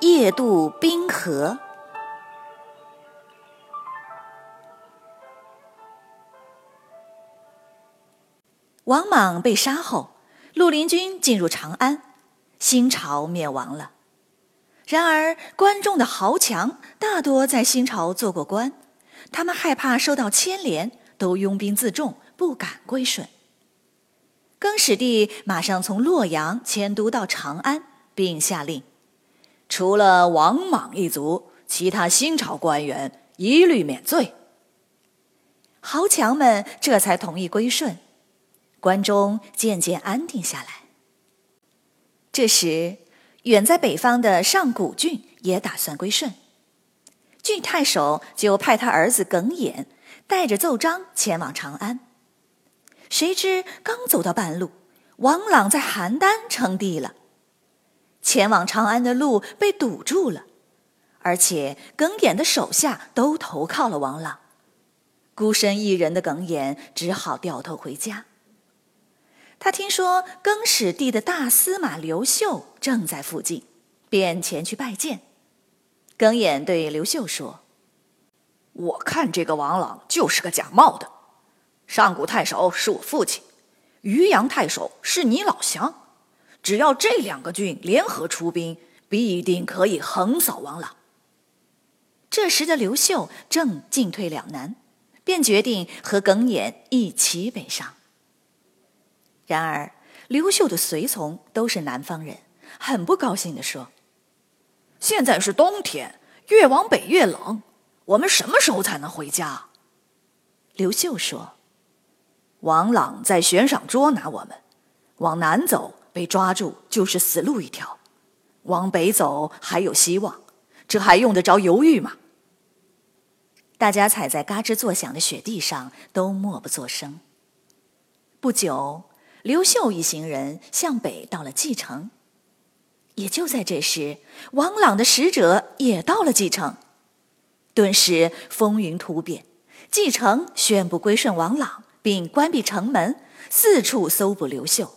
夜渡冰河》。王莽被杀后，绿林军进入长安，新朝灭亡了。然而，关中的豪强大多在新朝做过官，他们害怕受到牵连，都拥兵自重，不敢归顺。更始帝马上从洛阳迁都到长安，并下令，除了王莽一族，其他新朝官员一律免罪。豪强们这才同意归顺，关中渐渐安定下来。这时，远在北方的上古郡也打算归顺，郡太守就派他儿子耿弇带着奏章前往长安。谁知刚走到半路，王朗在邯郸称帝了，前往长安的路被堵住了，而且耿弇的手下都投靠了王朗，孤身一人的耿弇只好掉头回家。他听说更始帝的大司马刘秀正在附近，便前去拜见。耿弇对刘秀说：“我看这个王朗就是个假冒的。”上古太守是我父亲，渔阳太守是你老乡。只要这两个郡联合出兵，必定可以横扫王朗。这时的刘秀正进退两难，便决定和耿弇一起北上。然而，刘秀的随从都是南方人，很不高兴地说：“现在是冬天，越往北越冷，我们什么时候才能回家？”刘秀说。王朗在悬赏捉拿我们，往南走被抓住就是死路一条，往北走还有希望，这还用得着犹豫吗？大家踩在嘎吱作响的雪地上，都默不作声。不久，刘秀一行人向北到了蓟城，也就在这时，王朗的使者也到了蓟城，顿时风云突变，蓟城宣布归顺王朗。并关闭城门，四处搜捕刘秀。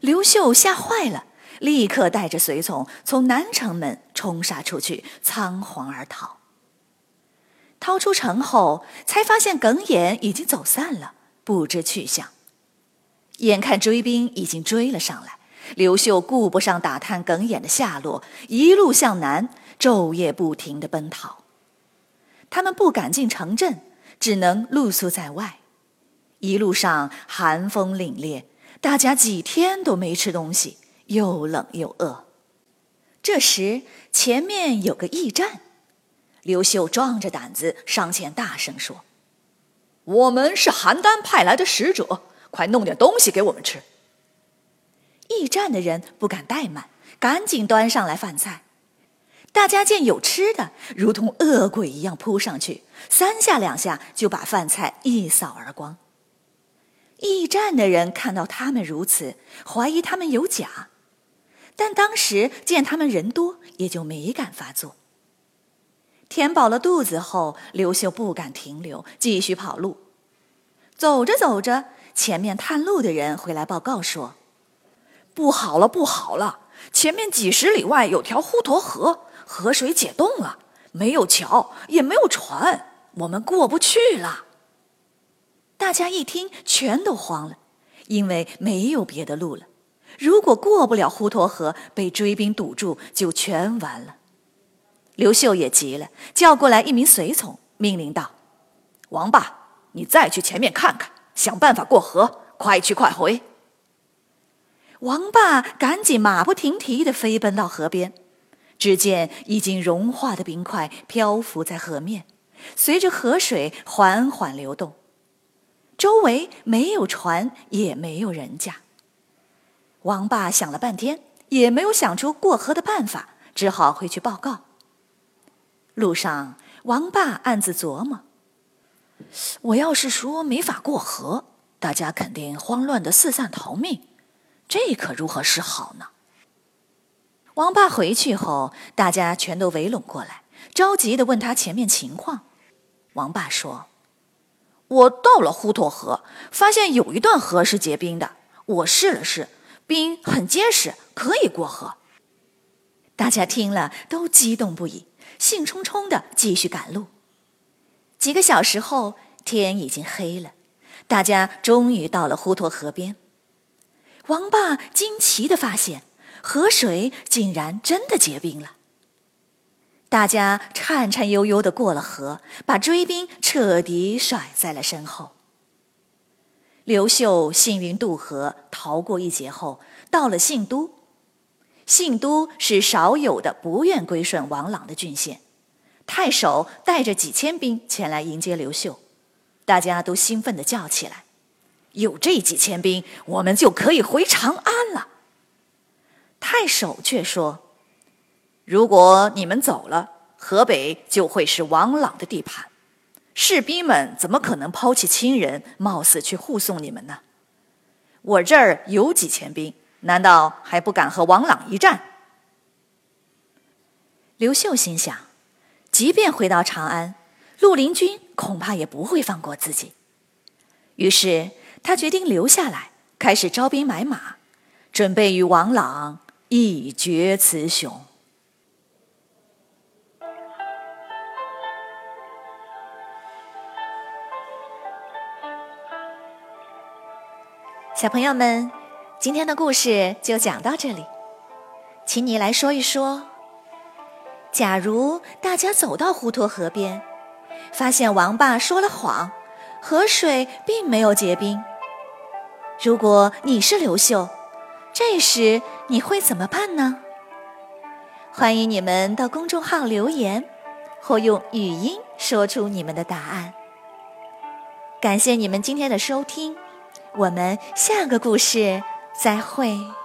刘秀吓坏了，立刻带着随从从南城门冲杀出去，仓皇而逃。逃出城后，才发现耿弇已经走散了，不知去向。眼看追兵已经追了上来，刘秀顾不上打探耿弇的下落，一路向南，昼夜不停的奔逃。他们不敢进城镇，只能露宿在外。一路上寒风凛冽，大家几天都没吃东西，又冷又饿。这时前面有个驿站，刘秀壮着胆子上前大声说：“我们是邯郸派来的使者，快弄点东西给我们吃。”驿站的人不敢怠慢，赶紧端上来饭菜。大家见有吃的，如同恶鬼一样扑上去，三下两下就把饭菜一扫而光。驿站的人看到他们如此，怀疑他们有假，但当时见他们人多，也就没敢发作。填饱了肚子后，刘秀不敢停留，继续跑路。走着走着，前面探路的人回来报告说：“不好了，不好了！前面几十里外有条滹沱河，河水解冻了，没有桥，也没有船，我们过不去了。”大家一听，全都慌了，因为没有别的路了。如果过不了滹沱河，被追兵堵住，就全完了。刘秀也急了，叫过来一名随从，命令道：“王霸，你再去前面看看，想办法过河，快去快回。”王霸赶紧马不停蹄地飞奔到河边，只见已经融化的冰块漂浮在河面，随着河水缓缓流动。周围没有船，也没有人家。王霸想了半天，也没有想出过河的办法，只好回去报告。路上，王霸暗自琢磨：我要是说没法过河，大家肯定慌乱的四散逃命，这可如何是好呢？王霸回去后，大家全都围拢过来，着急的问他前面情况。王霸说：“我到了滹沱河，发现有一段河是结冰的，我试了试，冰很结实，可以过河。”大家听了都激动不已，兴冲冲的继续赶路。几个小时后，天已经黑了，大家终于到了滹沱河边。王霸惊奇的发现。河水竟然真的结冰了，大家颤颤悠悠的过了河，把追兵彻底甩在了身后。刘秀幸运渡河，逃过一劫后，到了信都。信都是少有的不愿归顺王朗的郡县，太守带着几千兵前来迎接刘秀，大家都兴奋地叫起来：“有这几千兵，我们就可以回长安了。”太守却说：“如果你们走了，河北就会是王朗的地盘，士兵们怎么可能抛弃亲人，冒死去护送你们呢？我这儿有几千兵，难道还不敢和王朗一战？”刘秀心想，即便回到长安，绿林军恐怕也不会放过自己，于是他决定留下来，开始招兵买马，准备与王朗。一决雌雄。小朋友们，今天的故事就讲到这里，请你来说一说：假如大家走到滹沱河边，发现王霸说了谎，河水并没有结冰，如果你是刘秀。这时你会怎么办呢？欢迎你们到公众号留言，或用语音说出你们的答案。感谢你们今天的收听，我们下个故事再会。